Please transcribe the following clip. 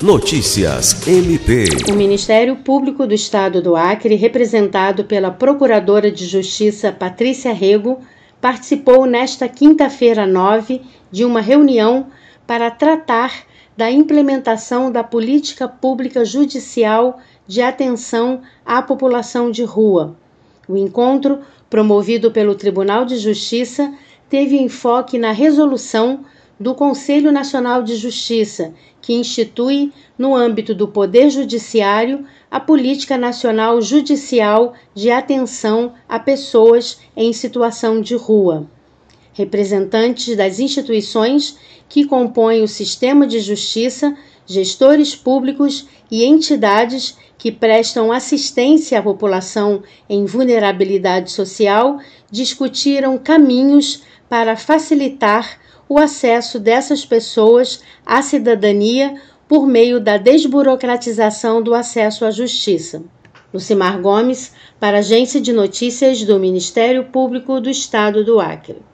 Notícias MP. O Ministério Público do Estado do Acre, representado pela Procuradora de Justiça Patrícia Rego, participou nesta quinta-feira 9 de uma reunião para tratar da implementação da política pública judicial de atenção à população de rua. O encontro, promovido pelo Tribunal de Justiça, teve enfoque na resolução do Conselho Nacional de Justiça, que institui, no âmbito do Poder Judiciário, a Política Nacional Judicial de Atenção a Pessoas em Situação de Rua. Representantes das instituições que compõem o sistema de justiça, gestores públicos e entidades que prestam assistência à população em vulnerabilidade social discutiram caminhos para facilitar o acesso dessas pessoas à cidadania por meio da desburocratização do acesso à justiça. Lucimar Gomes, para a Agência de Notícias do Ministério Público do Estado do Acre.